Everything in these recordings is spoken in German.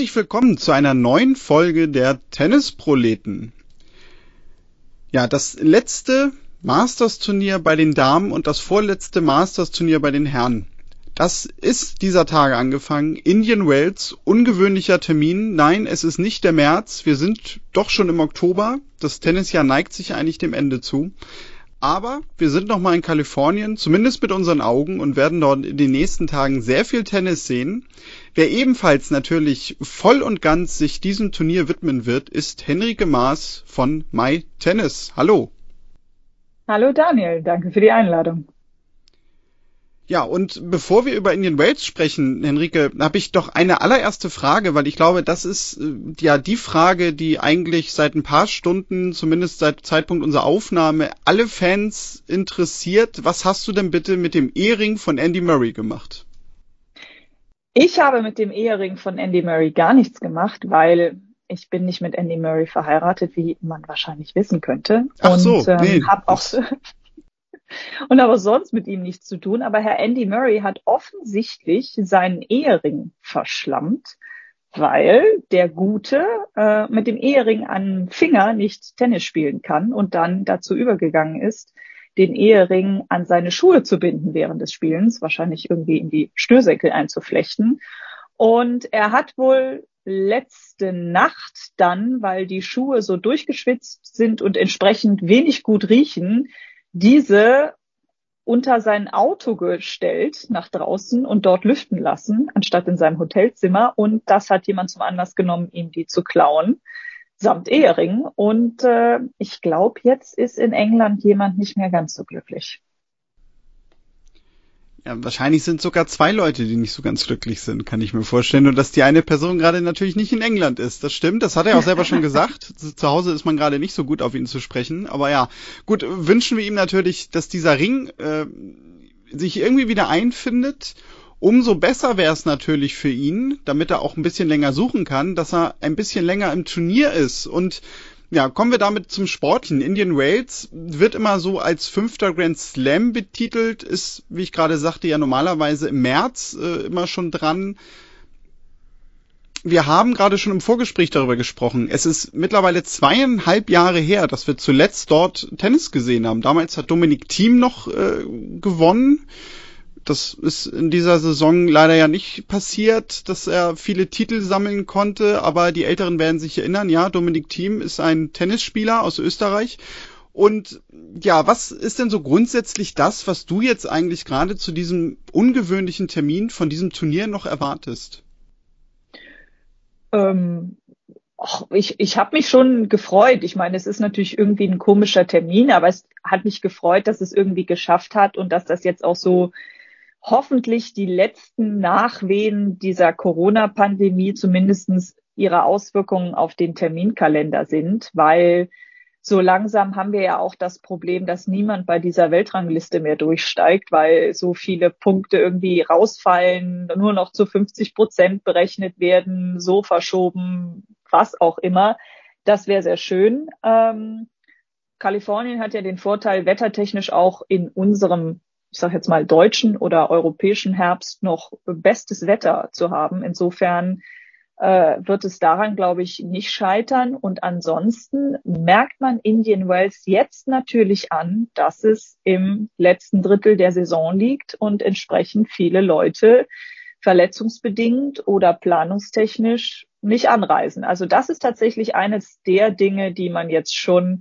Herzlich willkommen zu einer neuen Folge der Tennisproleten. Ja, das letzte Masters-Turnier bei den Damen und das vorletzte Masters-Turnier bei den Herren. Das ist dieser Tage angefangen. Indian Wells, ungewöhnlicher Termin. Nein, es ist nicht der März. Wir sind doch schon im Oktober. Das Tennisjahr neigt sich eigentlich dem Ende zu. Aber wir sind noch mal in Kalifornien, zumindest mit unseren Augen und werden dort in den nächsten Tagen sehr viel Tennis sehen. Wer ebenfalls natürlich voll und ganz sich diesem Turnier widmen wird, ist Henrike Maas von My Tennis. Hallo. Hallo Daniel, danke für die Einladung. Ja, und bevor wir über Indian Wales sprechen, Henrike, habe ich doch eine allererste Frage, weil ich glaube, das ist äh, ja die Frage, die eigentlich seit ein paar Stunden, zumindest seit Zeitpunkt unserer Aufnahme, alle Fans interessiert. Was hast du denn bitte mit dem Ehering von Andy Murray gemacht? Ich habe mit dem Ehering von Andy Murray gar nichts gemacht, weil ich bin nicht mit Andy Murray verheiratet, wie man wahrscheinlich wissen könnte. Ach so, und ähm, nee. habe auch und aber sonst mit ihm nichts zu tun. Aber Herr Andy Murray hat offensichtlich seinen Ehering verschlammt, weil der Gute äh, mit dem Ehering an Finger nicht Tennis spielen kann und dann dazu übergegangen ist, den Ehering an seine Schuhe zu binden während des Spielens, wahrscheinlich irgendwie in die Schnürsenkel einzuflechten. Und er hat wohl letzte Nacht dann, weil die Schuhe so durchgeschwitzt sind und entsprechend wenig gut riechen, diese unter sein Auto gestellt nach draußen und dort lüften lassen, anstatt in seinem Hotelzimmer. Und das hat jemand zum Anlass genommen, ihm die zu klauen, samt Ehering. Und äh, ich glaube, jetzt ist in England jemand nicht mehr ganz so glücklich. Ja, wahrscheinlich sind sogar zwei Leute, die nicht so ganz glücklich sind, kann ich mir vorstellen. Und dass die eine Person gerade natürlich nicht in England ist. Das stimmt, das hat er auch selber schon gesagt. Zu Hause ist man gerade nicht so gut auf ihn zu sprechen. Aber ja, gut, wünschen wir ihm natürlich, dass dieser Ring äh, sich irgendwie wieder einfindet. Umso besser wäre es natürlich für ihn, damit er auch ein bisschen länger suchen kann, dass er ein bisschen länger im Turnier ist. Und ja, kommen wir damit zum Sportlichen. Indian Wales wird immer so als fünfter Grand Slam betitelt, ist, wie ich gerade sagte, ja normalerweise im März äh, immer schon dran. Wir haben gerade schon im Vorgespräch darüber gesprochen. Es ist mittlerweile zweieinhalb Jahre her, dass wir zuletzt dort Tennis gesehen haben. Damals hat Dominik Thiem noch äh, gewonnen das ist in dieser Saison leider ja nicht passiert, dass er viele Titel sammeln konnte, aber die Älteren werden sich erinnern, ja, Dominik Thiem ist ein Tennisspieler aus Österreich. Und ja, was ist denn so grundsätzlich das, was du jetzt eigentlich gerade zu diesem ungewöhnlichen Termin von diesem Turnier noch erwartest? Ähm, och, ich ich habe mich schon gefreut. Ich meine, es ist natürlich irgendwie ein komischer Termin, aber es hat mich gefreut, dass es irgendwie geschafft hat und dass das jetzt auch so hoffentlich die letzten Nachwehen dieser Corona-Pandemie zumindestens ihre Auswirkungen auf den Terminkalender sind, weil so langsam haben wir ja auch das Problem, dass niemand bei dieser Weltrangliste mehr durchsteigt, weil so viele Punkte irgendwie rausfallen, nur noch zu 50 Prozent berechnet werden, so verschoben, was auch immer. Das wäre sehr schön. Ähm, Kalifornien hat ja den Vorteil, wettertechnisch auch in unserem ich sage jetzt mal, deutschen oder europäischen Herbst noch bestes Wetter zu haben. Insofern äh, wird es daran, glaube ich, nicht scheitern. Und ansonsten merkt man Indian Wells jetzt natürlich an, dass es im letzten Drittel der Saison liegt und entsprechend viele Leute verletzungsbedingt oder planungstechnisch nicht anreisen. Also das ist tatsächlich eines der Dinge, die man jetzt schon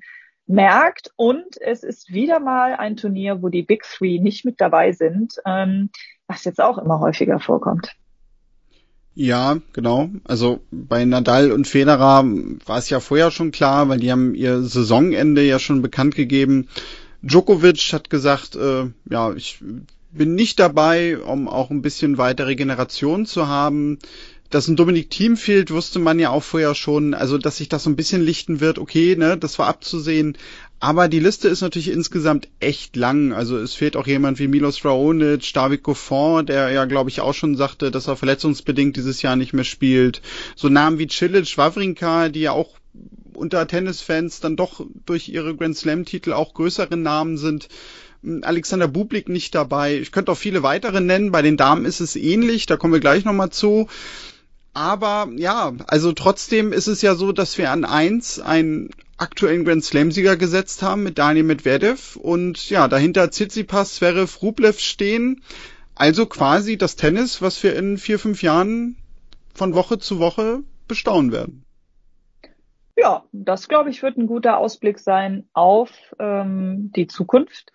merkt. Und es ist wieder mal ein Turnier, wo die Big Three nicht mit dabei sind, ähm, was jetzt auch immer häufiger vorkommt. Ja, genau. Also bei Nadal und Federer war es ja vorher schon klar, weil die haben ihr Saisonende ja schon bekannt gegeben. Djokovic hat gesagt, äh, ja, ich bin nicht dabei, um auch ein bisschen weitere Generation zu haben dass ein Dominik Thiem fehlt, wusste man ja auch vorher schon. Also, dass sich das so ein bisschen lichten wird, okay, ne, das war abzusehen. Aber die Liste ist natürlich insgesamt echt lang. Also es fehlt auch jemand wie Milos Raonic, David Goffin, der ja, glaube ich, auch schon sagte, dass er verletzungsbedingt dieses Jahr nicht mehr spielt. So Namen wie Cilic, Wawrinka, die ja auch unter Tennisfans dann doch durch ihre Grand Slam-Titel auch größere Namen sind. Alexander Bublik nicht dabei. Ich könnte auch viele weitere nennen. Bei den Damen ist es ähnlich, da kommen wir gleich nochmal zu. Aber ja, also trotzdem ist es ja so, dass wir an eins einen aktuellen Grand Slam-Sieger gesetzt haben mit Daniel Medvedev und ja, dahinter Tsitsipas, Zverev, Rublev stehen. Also quasi das Tennis, was wir in vier, fünf Jahren von Woche zu Woche bestaunen werden. Ja, das glaube ich wird ein guter Ausblick sein auf ähm, die Zukunft.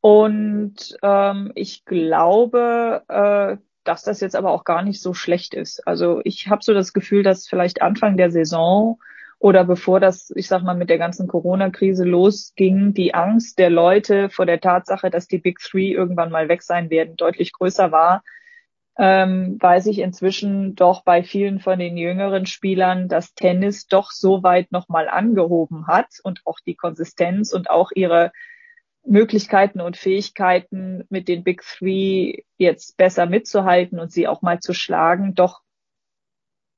Und ähm, ich glaube, äh, dass das jetzt aber auch gar nicht so schlecht ist. Also ich habe so das Gefühl, dass vielleicht Anfang der Saison oder bevor das, ich sag mal, mit der ganzen Corona-Krise losging, die Angst der Leute vor der Tatsache, dass die Big Three irgendwann mal weg sein werden, deutlich größer war, ähm, weiß ich inzwischen doch bei vielen von den jüngeren Spielern, dass Tennis doch so weit nochmal angehoben hat und auch die Konsistenz und auch ihre Möglichkeiten und Fähigkeiten mit den Big Three jetzt besser mitzuhalten und sie auch mal zu schlagen, doch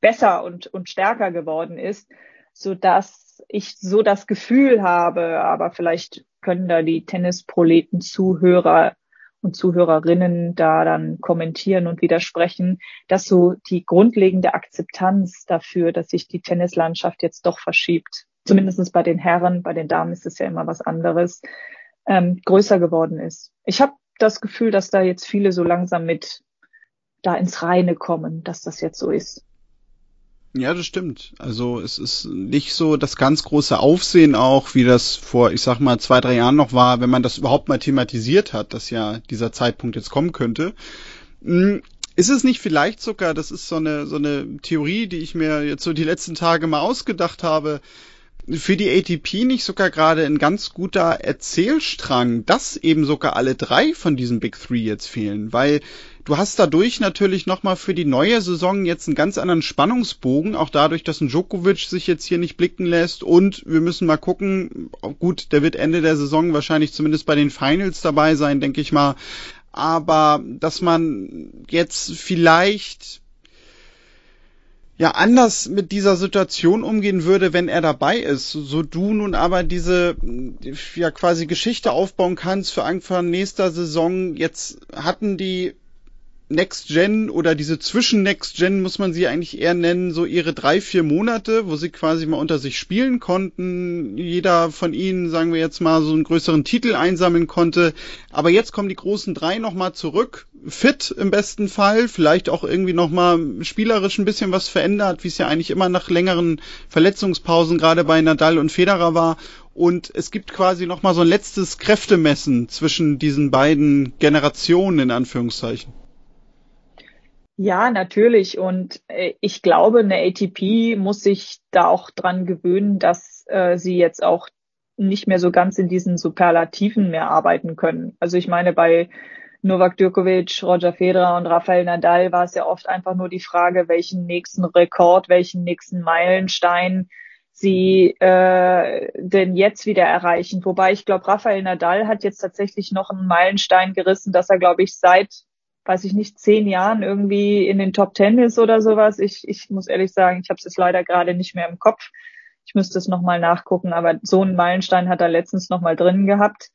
besser und, und stärker geworden ist, so dass ich so das Gefühl habe, aber vielleicht können da die Tennisproleten Zuhörer und Zuhörerinnen da dann kommentieren und widersprechen, dass so die grundlegende Akzeptanz dafür, dass sich die Tennislandschaft jetzt doch verschiebt, zumindest bei den Herren, bei den Damen ist es ja immer was anderes, ähm, größer geworden ist. Ich habe das Gefühl, dass da jetzt viele so langsam mit da ins Reine kommen, dass das jetzt so ist. Ja, das stimmt. Also es ist nicht so das ganz große Aufsehen auch, wie das vor, ich sag mal, zwei, drei Jahren noch war, wenn man das überhaupt mal thematisiert hat, dass ja dieser Zeitpunkt jetzt kommen könnte. Hm, ist es nicht vielleicht sogar, das ist so eine, so eine Theorie, die ich mir jetzt so die letzten Tage mal ausgedacht habe, für die ATP nicht sogar gerade ein ganz guter Erzählstrang, dass eben sogar alle drei von diesen Big Three jetzt fehlen, weil du hast dadurch natürlich nochmal für die neue Saison jetzt einen ganz anderen Spannungsbogen, auch dadurch, dass ein Djokovic sich jetzt hier nicht blicken lässt. Und wir müssen mal gucken, gut, der wird Ende der Saison wahrscheinlich zumindest bei den Finals dabei sein, denke ich mal, aber dass man jetzt vielleicht ja anders mit dieser Situation umgehen würde, wenn er dabei ist, so du nun aber diese ja quasi Geschichte aufbauen kannst für Anfang nächster Saison. Jetzt hatten die Next Gen oder diese zwischen Next Gen muss man sie eigentlich eher nennen, so ihre drei, vier Monate, wo sie quasi mal unter sich spielen konnten. Jeder von ihnen, sagen wir jetzt mal, so einen größeren Titel einsammeln konnte. Aber jetzt kommen die großen drei nochmal zurück. Fit im besten Fall, vielleicht auch irgendwie nochmal spielerisch ein bisschen was verändert, wie es ja eigentlich immer nach längeren Verletzungspausen gerade bei Nadal und Federer war. Und es gibt quasi nochmal so ein letztes Kräftemessen zwischen diesen beiden Generationen in Anführungszeichen. Ja, natürlich. Und äh, ich glaube, eine ATP muss sich da auch dran gewöhnen, dass äh, sie jetzt auch nicht mehr so ganz in diesen Superlativen mehr arbeiten können. Also ich meine, bei Novak Djokovic, Roger Federer und Rafael Nadal war es ja oft einfach nur die Frage, welchen nächsten Rekord, welchen nächsten Meilenstein sie äh, denn jetzt wieder erreichen. Wobei ich glaube, Rafael Nadal hat jetzt tatsächlich noch einen Meilenstein gerissen, dass er, glaube ich, seit weiß ich nicht, zehn Jahren irgendwie in den Top Ten ist oder sowas. Ich, ich muss ehrlich sagen, ich habe es jetzt leider gerade nicht mehr im Kopf. Ich müsste es nochmal nachgucken, aber so einen Meilenstein hat er letztens nochmal drin gehabt.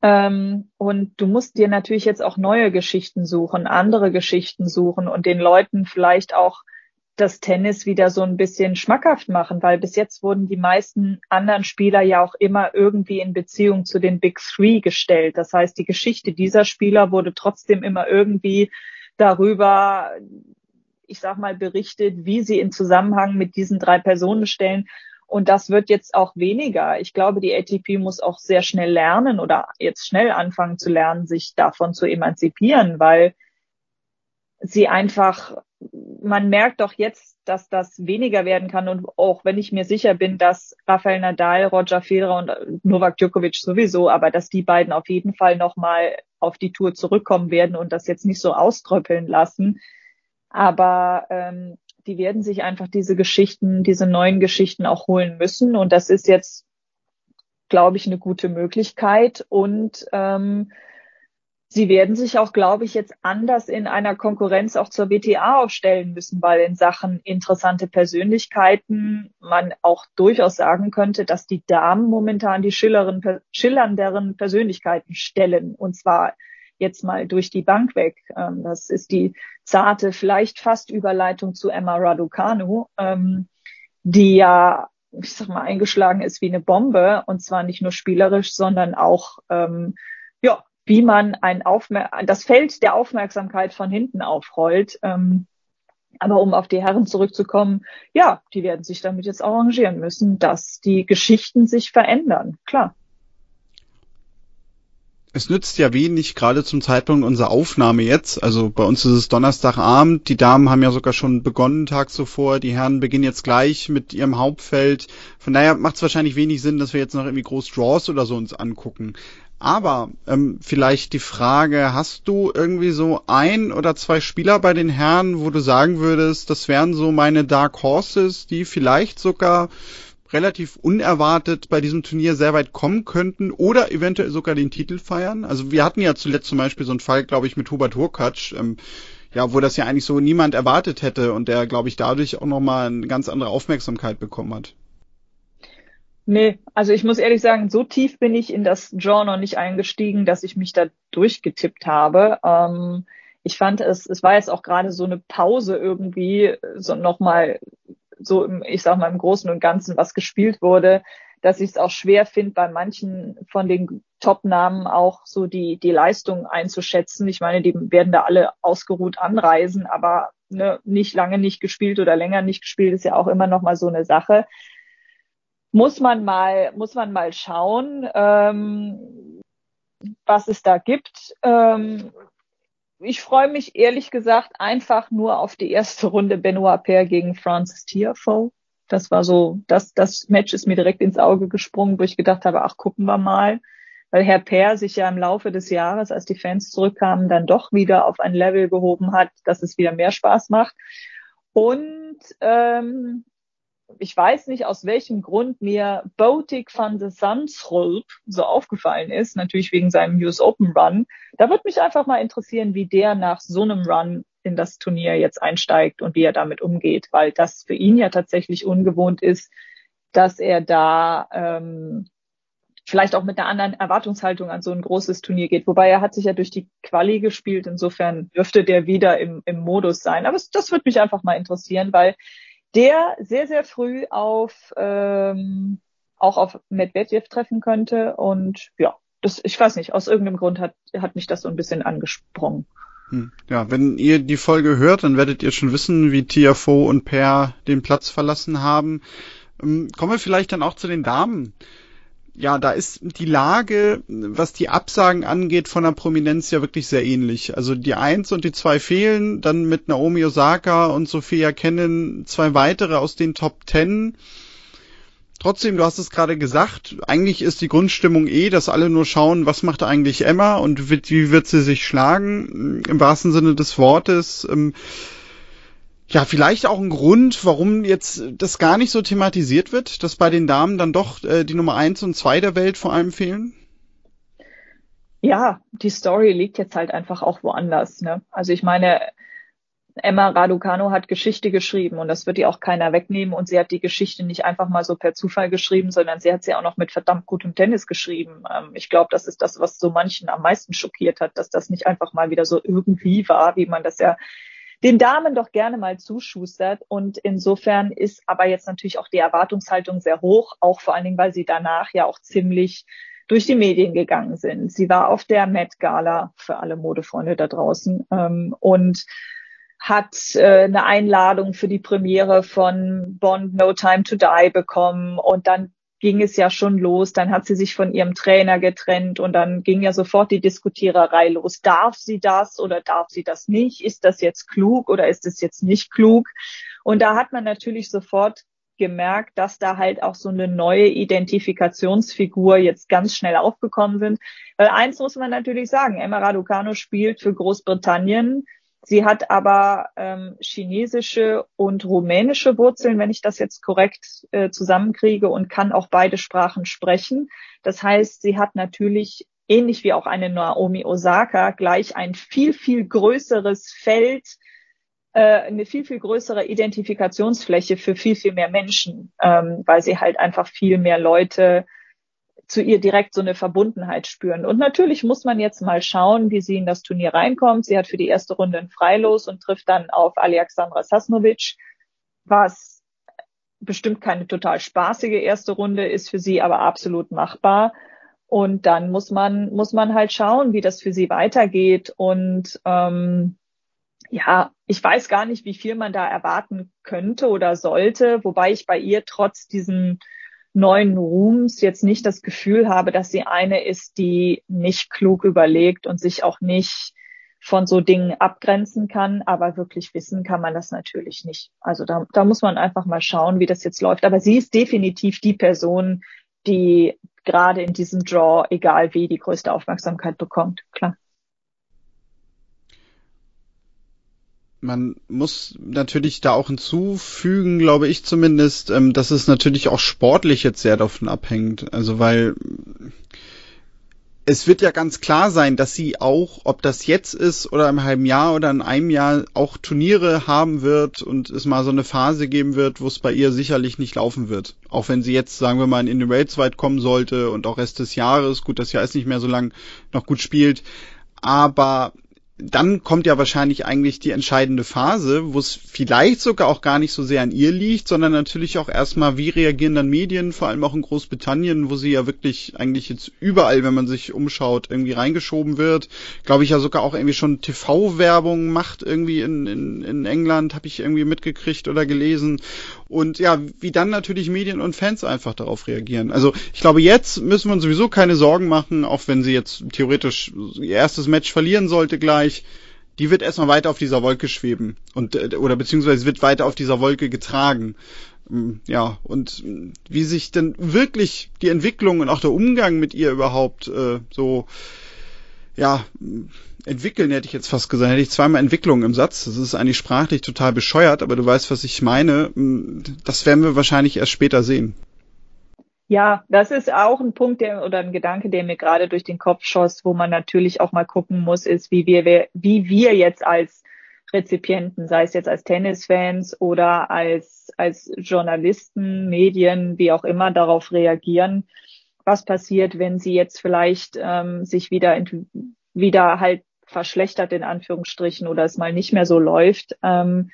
Ähm, und du musst dir natürlich jetzt auch neue Geschichten suchen, andere Geschichten suchen und den Leuten vielleicht auch das Tennis wieder so ein bisschen schmackhaft machen, weil bis jetzt wurden die meisten anderen Spieler ja auch immer irgendwie in Beziehung zu den Big Three gestellt. Das heißt, die Geschichte dieser Spieler wurde trotzdem immer irgendwie darüber, ich sag mal, berichtet, wie sie in Zusammenhang mit diesen drei Personen stellen. Und das wird jetzt auch weniger. Ich glaube, die ATP muss auch sehr schnell lernen oder jetzt schnell anfangen zu lernen, sich davon zu emanzipieren, weil sie einfach, man merkt doch jetzt, dass das weniger werden kann und auch wenn ich mir sicher bin, dass Rafael Nadal, Roger Federer und Novak Djokovic sowieso, aber dass die beiden auf jeden Fall nochmal auf die Tour zurückkommen werden und das jetzt nicht so auströppeln lassen. Aber ähm, die werden sich einfach diese Geschichten, diese neuen Geschichten auch holen müssen und das ist jetzt, glaube ich, eine gute Möglichkeit und ähm, Sie werden sich auch, glaube ich, jetzt anders in einer Konkurrenz auch zur WTA aufstellen müssen, weil in Sachen interessante Persönlichkeiten man auch durchaus sagen könnte, dass die Damen momentan die schillernderen Persönlichkeiten stellen. Und zwar jetzt mal durch die Bank weg. Ähm, das ist die zarte, vielleicht fast Überleitung zu Emma Raducanu, ähm, die ja, ich sag mal, eingeschlagen ist wie eine Bombe und zwar nicht nur spielerisch, sondern auch ähm, ja, wie man ein Aufmer das Feld der Aufmerksamkeit von hinten aufrollt. Ähm, aber um auf die Herren zurückzukommen, ja, die werden sich damit jetzt arrangieren müssen, dass die Geschichten sich verändern. Klar. Es nützt ja wenig, gerade zum Zeitpunkt unserer Aufnahme jetzt. Also bei uns ist es Donnerstagabend. Die Damen haben ja sogar schon begonnen, Tag zuvor. Die Herren beginnen jetzt gleich mit ihrem Hauptfeld. Von daher macht es wahrscheinlich wenig Sinn, dass wir jetzt noch irgendwie groß Draws oder so uns angucken. Aber ähm, vielleicht die Frage, hast du irgendwie so ein oder zwei Spieler bei den Herren, wo du sagen würdest, das wären so meine Dark Horses, die vielleicht sogar relativ unerwartet bei diesem Turnier sehr weit kommen könnten oder eventuell sogar den Titel feiern? Also wir hatten ja zuletzt zum Beispiel so einen Fall, glaube ich, mit Hubert Hurkacz, ähm, ja, wo das ja eigentlich so niemand erwartet hätte und der, glaube ich, dadurch auch nochmal eine ganz andere Aufmerksamkeit bekommen hat. Nee, also ich muss ehrlich sagen, so tief bin ich in das Genre nicht eingestiegen, dass ich mich da durchgetippt habe. Ähm, ich fand es, es war jetzt auch gerade so eine Pause irgendwie, so nochmal so im, ich sag mal, im Großen und Ganzen, was gespielt wurde, dass ich es auch schwer finde, bei manchen von den Top-Namen auch so die, die Leistung einzuschätzen. Ich meine, die werden da alle ausgeruht anreisen, aber ne, nicht lange nicht gespielt oder länger nicht gespielt ist ja auch immer noch mal so eine Sache muss man mal, muss man mal schauen, ähm, was es da gibt. Ähm, ich freue mich ehrlich gesagt einfach nur auf die erste Runde Benoit Paire gegen Francis Tiafoe. Das war so, das, das Match ist mir direkt ins Auge gesprungen, wo ich gedacht habe, ach, gucken wir mal. Weil Herr Pair sich ja im Laufe des Jahres, als die Fans zurückkamen, dann doch wieder auf ein Level gehoben hat, dass es wieder mehr Spaß macht. Und ähm, ich weiß nicht, aus welchem Grund mir Botik van de Zandschulp so aufgefallen ist, natürlich wegen seinem US Open Run. Da würde mich einfach mal interessieren, wie der nach so einem Run in das Turnier jetzt einsteigt und wie er damit umgeht, weil das für ihn ja tatsächlich ungewohnt ist, dass er da ähm, vielleicht auch mit einer anderen Erwartungshaltung an so ein großes Turnier geht. Wobei er hat sich ja durch die Quali gespielt, insofern dürfte der wieder im, im Modus sein. Aber das, das würde mich einfach mal interessieren, weil der sehr, sehr früh auf ähm, auch auf Medvedev treffen könnte. Und ja, das, ich weiß nicht, aus irgendeinem Grund hat, hat mich das so ein bisschen angesprungen. Hm. Ja, wenn ihr die Folge hört, dann werdet ihr schon wissen, wie Tiafo und Per den Platz verlassen haben. Ähm, kommen wir vielleicht dann auch zu den Damen ja, da ist die Lage, was die Absagen angeht, von der Prominenz ja wirklich sehr ähnlich. Also die Eins und die Zwei fehlen, dann mit Naomi Osaka und Sophia Kennen zwei weitere aus den Top Ten. Trotzdem, du hast es gerade gesagt, eigentlich ist die Grundstimmung eh, dass alle nur schauen, was macht eigentlich Emma und wie wird sie sich schlagen, im wahrsten Sinne des Wortes. Ähm, ja, vielleicht auch ein Grund, warum jetzt das gar nicht so thematisiert wird, dass bei den Damen dann doch äh, die Nummer eins und zwei der Welt vor allem fehlen? Ja, die Story liegt jetzt halt einfach auch woanders. Ne? Also ich meine, Emma Raducano hat Geschichte geschrieben und das wird ihr auch keiner wegnehmen und sie hat die Geschichte nicht einfach mal so per Zufall geschrieben, sondern sie hat sie auch noch mit verdammt gutem Tennis geschrieben. Ähm, ich glaube, das ist das, was so manchen am meisten schockiert hat, dass das nicht einfach mal wieder so irgendwie war, wie man das ja den Damen doch gerne mal zuschustert. Und insofern ist aber jetzt natürlich auch die Erwartungshaltung sehr hoch, auch vor allen Dingen, weil sie danach ja auch ziemlich durch die Medien gegangen sind. Sie war auf der Met Gala für alle Modefreunde da draußen ähm, und hat äh, eine Einladung für die Premiere von Bond No Time to Die bekommen und dann ging es ja schon los. Dann hat sie sich von ihrem Trainer getrennt und dann ging ja sofort die Diskutiererei los. Darf sie das oder darf sie das nicht? Ist das jetzt klug oder ist es jetzt nicht klug? Und da hat man natürlich sofort gemerkt, dass da halt auch so eine neue Identifikationsfigur jetzt ganz schnell aufgekommen sind. Weil eins muss man natürlich sagen, Emma Raducano spielt für Großbritannien Sie hat aber ähm, chinesische und rumänische Wurzeln, wenn ich das jetzt korrekt äh, zusammenkriege, und kann auch beide Sprachen sprechen. Das heißt, sie hat natürlich ähnlich wie auch eine Naomi Osaka gleich ein viel, viel größeres Feld, äh, eine viel, viel größere Identifikationsfläche für viel, viel mehr Menschen, ähm, weil sie halt einfach viel mehr Leute zu ihr direkt so eine Verbundenheit spüren. Und natürlich muss man jetzt mal schauen, wie sie in das Turnier reinkommt. Sie hat für die erste Runde ein Freilos und trifft dann auf Alexandra Sasnovic, was bestimmt keine total spaßige erste Runde ist für sie, aber absolut machbar. Und dann muss man, muss man halt schauen, wie das für sie weitergeht. Und ähm, ja, ich weiß gar nicht, wie viel man da erwarten könnte oder sollte, wobei ich bei ihr trotz diesen neuen Ruhms jetzt nicht das Gefühl habe, dass sie eine ist, die nicht klug überlegt und sich auch nicht von so Dingen abgrenzen kann, aber wirklich wissen kann man das natürlich nicht. Also da, da muss man einfach mal schauen, wie das jetzt läuft. Aber sie ist definitiv die Person, die gerade in diesem Draw, egal wie, die größte Aufmerksamkeit bekommt. Klar. Man muss natürlich da auch hinzufügen, glaube ich zumindest, ähm, dass es natürlich auch sportlich jetzt sehr davon abhängt. Also weil es wird ja ganz klar sein, dass sie auch, ob das jetzt ist oder im halben Jahr oder in einem Jahr, auch Turniere haben wird und es mal so eine Phase geben wird, wo es bei ihr sicherlich nicht laufen wird. Auch wenn sie jetzt, sagen wir mal, in den Rates weit kommen sollte und auch Rest des Jahres, gut, das Jahr ist nicht mehr so lang, noch gut spielt. Aber dann kommt ja wahrscheinlich eigentlich die entscheidende Phase, wo es vielleicht sogar auch gar nicht so sehr an ihr liegt, sondern natürlich auch erstmal, wie reagieren dann Medien, vor allem auch in Großbritannien, wo sie ja wirklich eigentlich jetzt überall, wenn man sich umschaut, irgendwie reingeschoben wird. Glaube ich ja sogar auch irgendwie schon TV-Werbung macht irgendwie in, in, in England, habe ich irgendwie mitgekriegt oder gelesen. Und ja, wie dann natürlich Medien und Fans einfach darauf reagieren. Also ich glaube, jetzt müssen wir uns sowieso keine Sorgen machen, auch wenn sie jetzt theoretisch ihr erstes Match verlieren sollte gleich die wird erstmal weiter auf dieser Wolke schweben und äh, oder beziehungsweise wird weiter auf dieser Wolke getragen. Mm, ja, und wie sich denn wirklich die Entwicklung und auch der Umgang mit ihr überhaupt äh, so ja, entwickeln, hätte ich jetzt fast gesagt. Hätte ich zweimal Entwicklung im Satz. Das ist eigentlich sprachlich total bescheuert, aber du weißt, was ich meine. Mm, das werden wir wahrscheinlich erst später sehen. Ja, das ist auch ein Punkt der, oder ein Gedanke, der mir gerade durch den Kopf schoss, wo man natürlich auch mal gucken muss, ist, wie wir, wie wir jetzt als Rezipienten, sei es jetzt als Tennisfans oder als, als Journalisten, Medien, wie auch immer, darauf reagieren. Was passiert, wenn sie jetzt vielleicht ähm, sich wieder, wieder halt verschlechtert in Anführungsstrichen oder es mal nicht mehr so läuft? Ähm,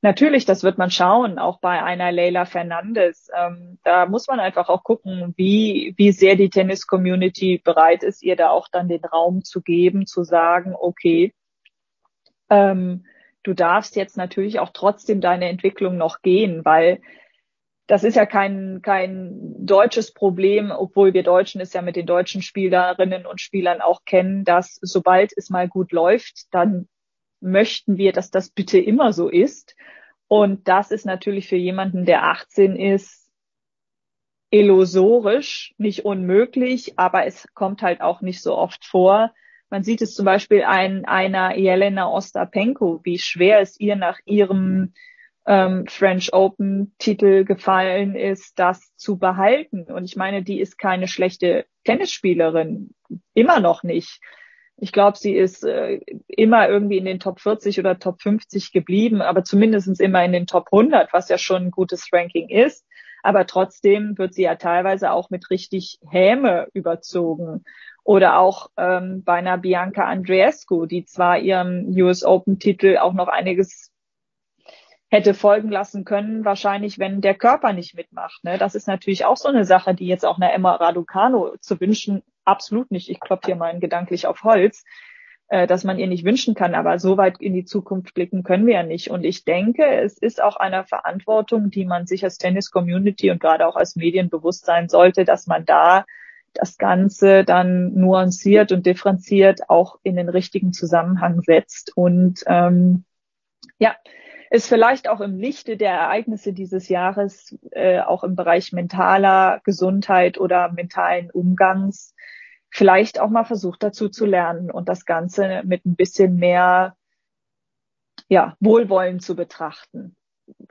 Natürlich, das wird man schauen, auch bei einer Leila Fernandes. Ähm, da muss man einfach auch gucken, wie, wie sehr die Tennis-Community bereit ist, ihr da auch dann den Raum zu geben, zu sagen, okay, ähm, du darfst jetzt natürlich auch trotzdem deine Entwicklung noch gehen, weil das ist ja kein, kein deutsches Problem, obwohl wir Deutschen es ja mit den deutschen Spielerinnen und Spielern auch kennen, dass sobald es mal gut läuft, dann möchten wir, dass das bitte immer so ist. Und das ist natürlich für jemanden, der 18 ist, illusorisch, nicht unmöglich, aber es kommt halt auch nicht so oft vor. Man sieht es zum Beispiel an einer Jelena Ostapenko, wie schwer es ihr nach ihrem ähm, French Open Titel gefallen ist, das zu behalten. Und ich meine, die ist keine schlechte Tennisspielerin, immer noch nicht. Ich glaube, sie ist äh, immer irgendwie in den Top 40 oder Top 50 geblieben, aber zumindestens immer in den Top 100, was ja schon ein gutes Ranking ist. Aber trotzdem wird sie ja teilweise auch mit richtig Häme überzogen. Oder auch ähm, bei einer Bianca Andreescu, die zwar ihrem US Open Titel auch noch einiges hätte folgen lassen können, wahrscheinlich, wenn der Körper nicht mitmacht. Ne? Das ist natürlich auch so eine Sache, die jetzt auch einer Emma Raducano zu wünschen absolut nicht. Ich klopfe hier mal gedanklich auf Holz, äh, dass man ihr nicht wünschen kann. Aber so weit in die Zukunft blicken können wir ja nicht. Und ich denke, es ist auch eine Verantwortung, die man sich als Tennis-Community und gerade auch als Medien bewusst sein sollte, dass man da das Ganze dann nuanciert und differenziert auch in den richtigen Zusammenhang setzt und ähm, ja, es vielleicht auch im Lichte der Ereignisse dieses Jahres äh, auch im Bereich mentaler Gesundheit oder mentalen Umgangs vielleicht auch mal versucht dazu zu lernen und das Ganze mit ein bisschen mehr ja, Wohlwollen zu betrachten.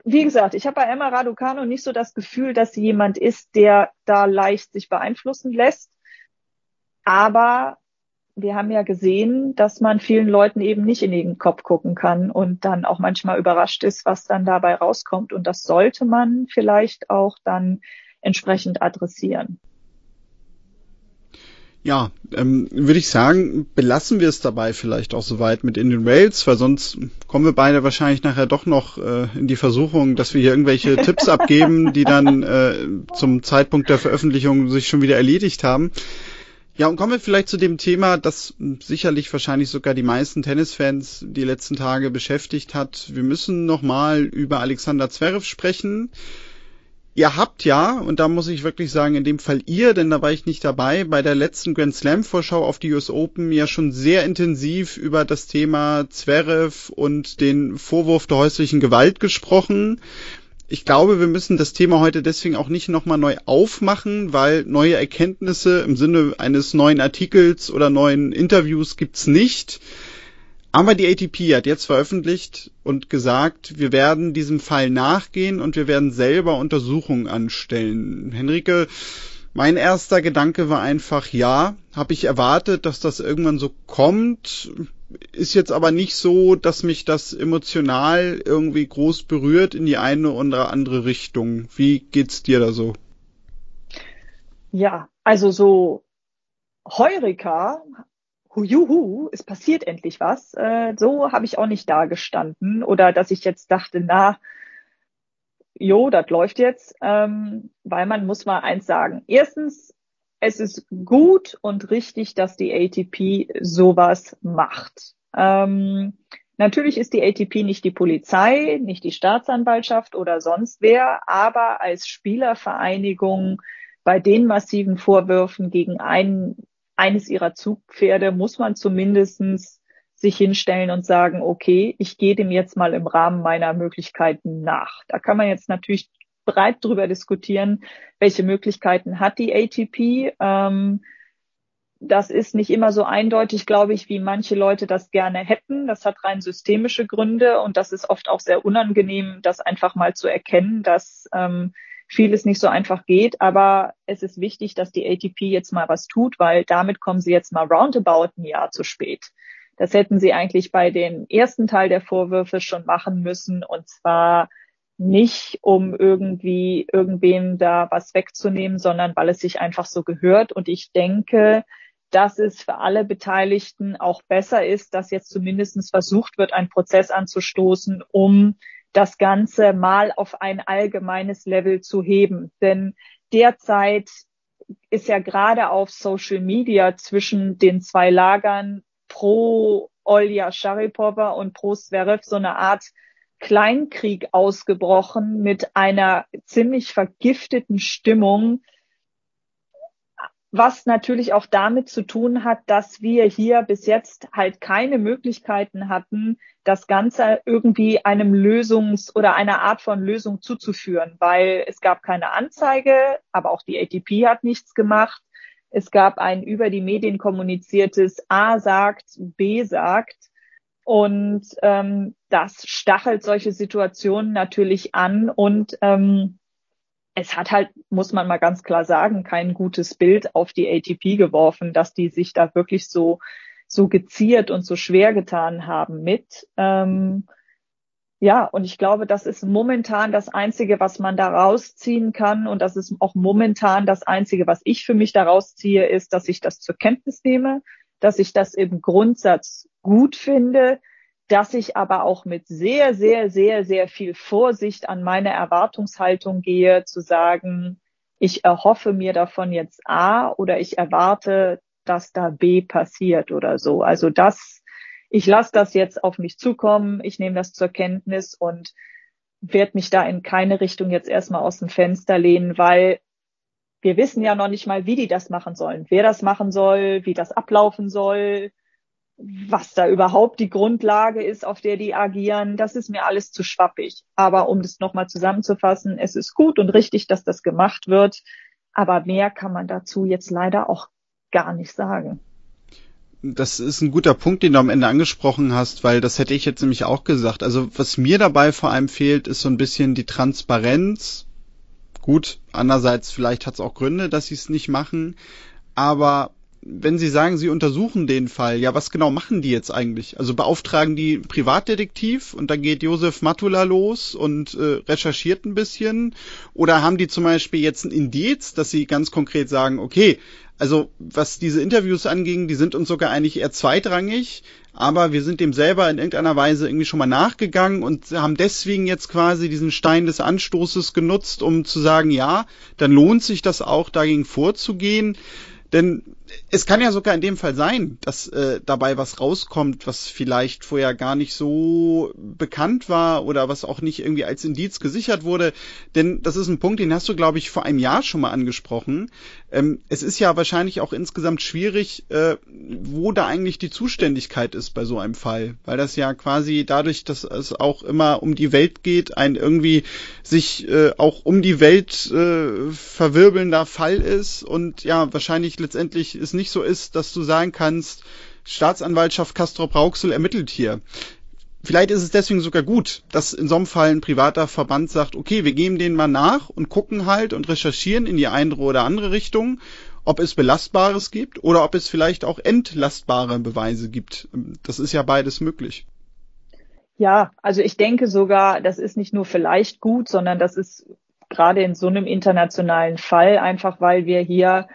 Wie gesagt, ich habe bei Emma Raducano nicht so das Gefühl, dass sie jemand ist, der da leicht sich beeinflussen lässt. Aber wir haben ja gesehen, dass man vielen Leuten eben nicht in den Kopf gucken kann und dann auch manchmal überrascht ist, was dann dabei rauskommt. Und das sollte man vielleicht auch dann entsprechend adressieren. Ja, ähm, würde ich sagen, belassen wir es dabei vielleicht auch soweit mit Indian Rails, weil sonst kommen wir beide wahrscheinlich nachher doch noch äh, in die Versuchung, dass wir hier irgendwelche Tipps abgeben, die dann äh, zum Zeitpunkt der Veröffentlichung sich schon wieder erledigt haben. Ja, und kommen wir vielleicht zu dem Thema, das sicherlich wahrscheinlich sogar die meisten Tennisfans die letzten Tage beschäftigt hat. Wir müssen nochmal über Alexander Zverev sprechen. Ihr habt ja, und da muss ich wirklich sagen, in dem Fall ihr, denn da war ich nicht dabei, bei der letzten Grand Slam Vorschau auf die US Open ja schon sehr intensiv über das Thema Zverev und den Vorwurf der häuslichen Gewalt gesprochen ich glaube, wir müssen das Thema heute deswegen auch nicht nochmal neu aufmachen, weil neue Erkenntnisse im Sinne eines neuen Artikels oder neuen Interviews gibt's nicht. Aber die ATP hat jetzt veröffentlicht und gesagt, wir werden diesem Fall nachgehen und wir werden selber Untersuchungen anstellen. Henrike, mein erster Gedanke war einfach, ja, habe ich erwartet, dass das irgendwann so kommt ist jetzt aber nicht so, dass mich das emotional irgendwie groß berührt in die eine oder andere Richtung. Wie geht's dir da so? Ja, also so Heureka, juhu, es passiert endlich was. Äh, so habe ich auch nicht da gestanden oder dass ich jetzt dachte, na, jo, das läuft jetzt, ähm, weil man muss mal eins sagen. Erstens, es ist gut und richtig, dass die ATP sowas macht. Ähm, natürlich ist die ATP nicht die Polizei, nicht die Staatsanwaltschaft oder sonst wer, aber als Spielervereinigung bei den massiven Vorwürfen gegen einen, eines ihrer Zugpferde muss man zumindestens sich hinstellen und sagen, okay, ich gehe dem jetzt mal im Rahmen meiner Möglichkeiten nach. Da kann man jetzt natürlich breit drüber diskutieren, welche Möglichkeiten hat die ATP. Ähm, das ist nicht immer so eindeutig, glaube ich, wie manche Leute das gerne hätten. Das hat rein systemische Gründe und das ist oft auch sehr unangenehm, das einfach mal zu erkennen, dass ähm, vieles nicht so einfach geht. Aber es ist wichtig, dass die ATP jetzt mal was tut, weil damit kommen sie jetzt mal roundabout ein Jahr zu spät. Das hätten sie eigentlich bei dem ersten Teil der Vorwürfe schon machen müssen und zwar nicht, um irgendwie irgendwem da was wegzunehmen, sondern weil es sich einfach so gehört. Und ich denke, dass es für alle Beteiligten auch besser ist, dass jetzt zumindest versucht wird, einen Prozess anzustoßen, um das Ganze mal auf ein allgemeines Level zu heben. Denn derzeit ist ja gerade auf Social Media zwischen den zwei Lagern pro Olja Sharipova und pro Zverev so eine Art Kleinkrieg ausgebrochen mit einer ziemlich vergifteten Stimmung, was natürlich auch damit zu tun hat, dass wir hier bis jetzt halt keine Möglichkeiten hatten, das Ganze irgendwie einem Lösungs- oder einer Art von Lösung zuzuführen, weil es gab keine Anzeige, aber auch die ATP hat nichts gemacht. Es gab ein über die Medien kommuniziertes A sagt, B sagt. Und ähm, das stachelt solche Situationen natürlich an und ähm, es hat halt, muss man mal ganz klar sagen, kein gutes Bild auf die ATP geworfen, dass die sich da wirklich so so geziert und so schwer getan haben mit. Ähm, ja, und ich glaube, das ist momentan das Einzige, was man da rausziehen kann. Und das ist auch momentan das Einzige, was ich für mich daraus ziehe, ist, dass ich das zur Kenntnis nehme, dass ich das im Grundsatz gut finde, dass ich aber auch mit sehr, sehr, sehr, sehr viel Vorsicht an meine Erwartungshaltung gehe, zu sagen, ich erhoffe mir davon jetzt A oder ich erwarte, dass da B passiert oder so. Also das, ich lasse das jetzt auf mich zukommen, ich nehme das zur Kenntnis und werde mich da in keine Richtung jetzt erstmal aus dem Fenster lehnen, weil wir wissen ja noch nicht mal, wie die das machen sollen, wer das machen soll, wie das ablaufen soll, was da überhaupt die Grundlage ist, auf der die agieren, das ist mir alles zu schwappig. Aber um das nochmal zusammenzufassen, es ist gut und richtig, dass das gemacht wird. Aber mehr kann man dazu jetzt leider auch gar nicht sagen. Das ist ein guter Punkt, den du am Ende angesprochen hast, weil das hätte ich jetzt nämlich auch gesagt. Also was mir dabei vor allem fehlt, ist so ein bisschen die Transparenz. Gut, andererseits vielleicht hat es auch Gründe, dass sie es nicht machen. Aber wenn Sie sagen, Sie untersuchen den Fall, ja, was genau machen die jetzt eigentlich? Also beauftragen die Privatdetektiv und dann geht Josef Matula los und äh, recherchiert ein bisschen? Oder haben die zum Beispiel jetzt ein Indiz, dass sie ganz konkret sagen, okay, also was diese Interviews anging, die sind uns sogar eigentlich eher zweitrangig, aber wir sind dem selber in irgendeiner Weise irgendwie schon mal nachgegangen und haben deswegen jetzt quasi diesen Stein des Anstoßes genutzt, um zu sagen, ja, dann lohnt sich das auch dagegen vorzugehen. Denn es kann ja sogar in dem Fall sein, dass äh, dabei was rauskommt, was vielleicht vorher gar nicht so bekannt war oder was auch nicht irgendwie als Indiz gesichert wurde. Denn das ist ein Punkt, den hast du, glaube ich, vor einem Jahr schon mal angesprochen. Ähm, es ist ja wahrscheinlich auch insgesamt schwierig, äh, wo da eigentlich die Zuständigkeit ist bei so einem Fall, weil das ja quasi dadurch, dass es auch immer um die Welt geht, ein irgendwie sich äh, auch um die Welt äh, verwirbelnder Fall ist und ja, wahrscheinlich letztendlich es nicht so ist, dass du sagen kannst, Staatsanwaltschaft Castrop Rauxel ermittelt hier. Vielleicht ist es deswegen sogar gut, dass in so einem Fall ein privater Verband sagt, okay, wir geben denen mal nach und gucken halt und recherchieren in die eine oder andere Richtung, ob es Belastbares gibt oder ob es vielleicht auch entlastbare Beweise gibt. Das ist ja beides möglich. Ja, also ich denke sogar, das ist nicht nur vielleicht gut, sondern das ist gerade in so einem internationalen Fall einfach, weil wir hier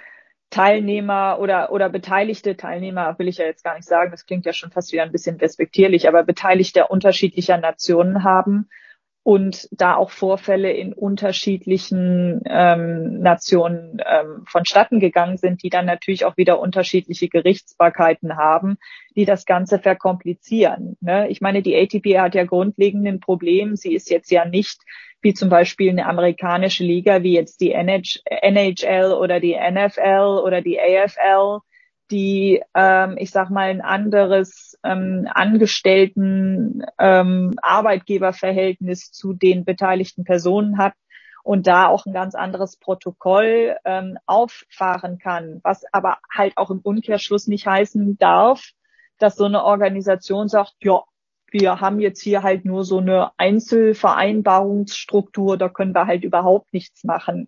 Teilnehmer oder, oder beteiligte Teilnehmer, will ich ja jetzt gar nicht sagen, das klingt ja schon fast wieder ein bisschen respektierlich, aber Beteiligte unterschiedlicher Nationen haben und da auch Vorfälle in unterschiedlichen ähm, Nationen ähm, vonstatten gegangen sind, die dann natürlich auch wieder unterschiedliche Gerichtsbarkeiten haben, die das Ganze verkomplizieren. Ne? Ich meine, die ATP hat ja grundlegend ein Problem. Sie ist jetzt ja nicht wie zum Beispiel eine amerikanische Liga wie jetzt die NHL oder die NFL oder die AFL, die, ähm, ich sag mal, ein anderes ähm, Angestellten ähm, Arbeitgeberverhältnis zu den beteiligten Personen hat und da auch ein ganz anderes Protokoll ähm, auffahren kann, was aber halt auch im Umkehrschluss nicht heißen darf, dass so eine Organisation sagt, ja, wir haben jetzt hier halt nur so eine Einzelvereinbarungsstruktur, da können wir halt überhaupt nichts machen.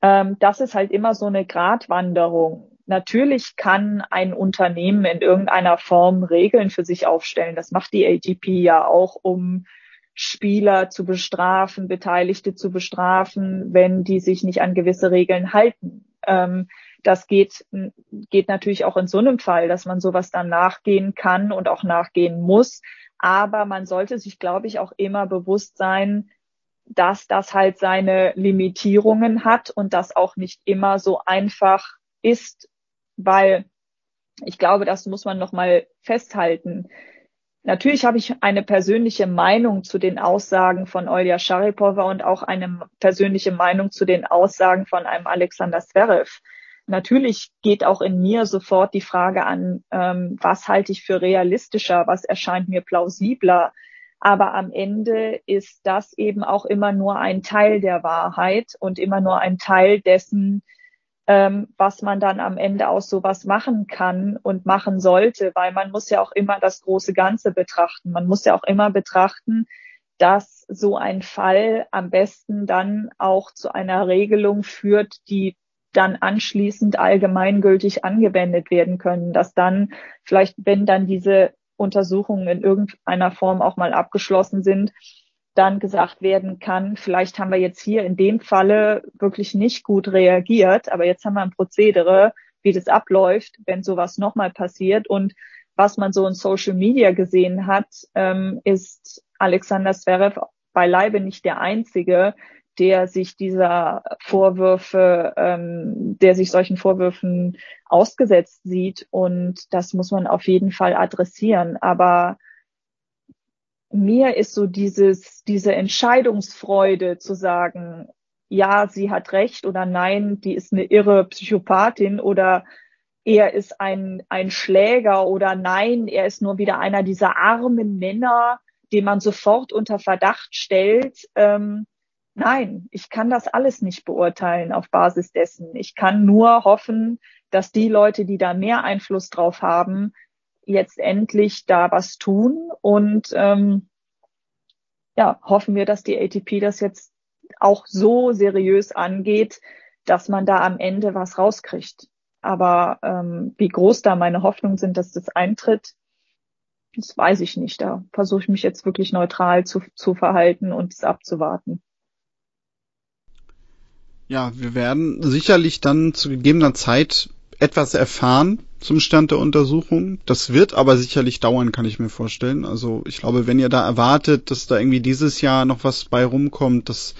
Ähm, das ist halt immer so eine Gratwanderung. Natürlich kann ein Unternehmen in irgendeiner Form Regeln für sich aufstellen. Das macht die ATP ja auch, um Spieler zu bestrafen, Beteiligte zu bestrafen, wenn die sich nicht an gewisse Regeln halten. Ähm, das geht, geht natürlich auch in so einem Fall, dass man sowas dann nachgehen kann und auch nachgehen muss. Aber man sollte sich, glaube ich, auch immer bewusst sein, dass das halt seine Limitierungen hat und das auch nicht immer so einfach ist, weil ich glaube, das muss man nochmal festhalten. Natürlich habe ich eine persönliche Meinung zu den Aussagen von Olja Sharipova und auch eine persönliche Meinung zu den Aussagen von einem Alexander Zverev. Natürlich geht auch in mir sofort die Frage an, ähm, was halte ich für realistischer, was erscheint mir plausibler. Aber am Ende ist das eben auch immer nur ein Teil der Wahrheit und immer nur ein Teil dessen, ähm, was man dann am Ende aus sowas machen kann und machen sollte, weil man muss ja auch immer das große Ganze betrachten. Man muss ja auch immer betrachten, dass so ein Fall am besten dann auch zu einer Regelung führt, die dann anschließend allgemeingültig angewendet werden können, dass dann vielleicht, wenn dann diese Untersuchungen in irgendeiner Form auch mal abgeschlossen sind, dann gesagt werden kann, vielleicht haben wir jetzt hier in dem Falle wirklich nicht gut reagiert, aber jetzt haben wir ein Prozedere, wie das abläuft, wenn sowas nochmal passiert. Und was man so in Social Media gesehen hat, ähm, ist Alexander Zverev beileibe nicht der Einzige, der sich dieser Vorwürfe, ähm, der sich solchen Vorwürfen ausgesetzt sieht. Und das muss man auf jeden Fall adressieren. Aber mir ist so dieses, diese Entscheidungsfreude zu sagen, ja, sie hat recht oder nein, die ist eine irre Psychopathin oder er ist ein, ein Schläger oder nein, er ist nur wieder einer dieser armen Männer, den man sofort unter Verdacht stellt. Ähm, Nein, ich kann das alles nicht beurteilen auf Basis dessen. Ich kann nur hoffen, dass die Leute, die da mehr Einfluss drauf haben, jetzt endlich da was tun und ähm, ja, hoffen wir, dass die ATP das jetzt auch so seriös angeht, dass man da am Ende was rauskriegt. Aber ähm, wie groß da meine Hoffnungen sind, dass das eintritt, das weiß ich nicht. Da versuche ich mich jetzt wirklich neutral zu, zu verhalten und es abzuwarten. Ja, wir werden sicherlich dann zu gegebener Zeit etwas erfahren zum Stand der Untersuchung. Das wird aber sicherlich dauern, kann ich mir vorstellen. Also ich glaube, wenn ihr da erwartet, dass da irgendwie dieses Jahr noch was bei rumkommt, das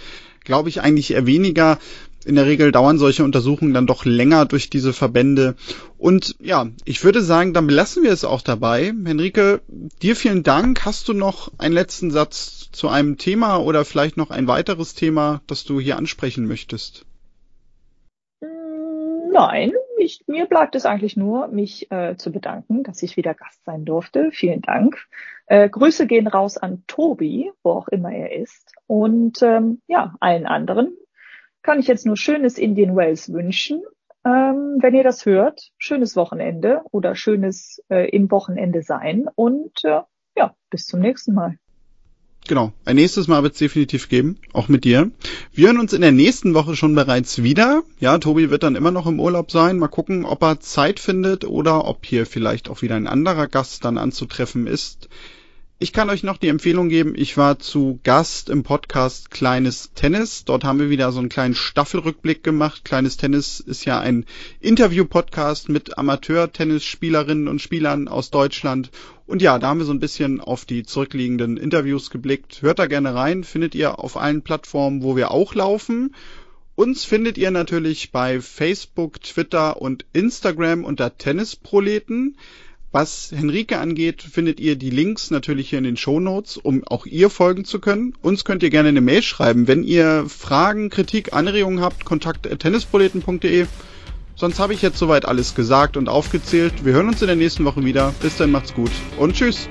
glaube ich eigentlich eher weniger. In der Regel dauern solche Untersuchungen dann doch länger durch diese Verbände. Und ja, ich würde sagen, dann belassen wir es auch dabei. Henrike, dir vielen Dank. Hast du noch einen letzten Satz zu einem Thema oder vielleicht noch ein weiteres Thema, das du hier ansprechen möchtest? Nein, ich, mir bleibt es eigentlich nur, mich äh, zu bedanken, dass ich wieder Gast sein durfte. Vielen Dank. Äh, Grüße gehen raus an Tobi, wo auch immer er ist. Und ähm, ja, allen anderen kann ich jetzt nur schönes Indian Wells wünschen. Ähm, wenn ihr das hört, schönes Wochenende oder schönes äh, im Wochenende sein. Und äh, ja, bis zum nächsten Mal. Genau, ein nächstes Mal wird es definitiv geben, auch mit dir. Wir hören uns in der nächsten Woche schon bereits wieder. Ja, Tobi wird dann immer noch im Urlaub sein. Mal gucken, ob er Zeit findet oder ob hier vielleicht auch wieder ein anderer Gast dann anzutreffen ist. Ich kann euch noch die Empfehlung geben, ich war zu Gast im Podcast Kleines Tennis. Dort haben wir wieder so einen kleinen Staffelrückblick gemacht. Kleines Tennis ist ja ein Interview-Podcast mit Amateur-Tennisspielerinnen und Spielern aus Deutschland. Und ja, da haben wir so ein bisschen auf die zurückliegenden Interviews geblickt. Hört da gerne rein, findet ihr auf allen Plattformen, wo wir auch laufen. Uns findet ihr natürlich bei Facebook, Twitter und Instagram unter Tennisproleten. Was Henrike angeht, findet ihr die Links natürlich hier in den Show Notes, um auch ihr folgen zu können. Uns könnt ihr gerne eine Mail schreiben, wenn ihr Fragen, Kritik, Anregungen habt, kontakt tennisproleten.de. Sonst habe ich jetzt soweit alles gesagt und aufgezählt. Wir hören uns in der nächsten Woche wieder. Bis dann macht's gut und tschüss.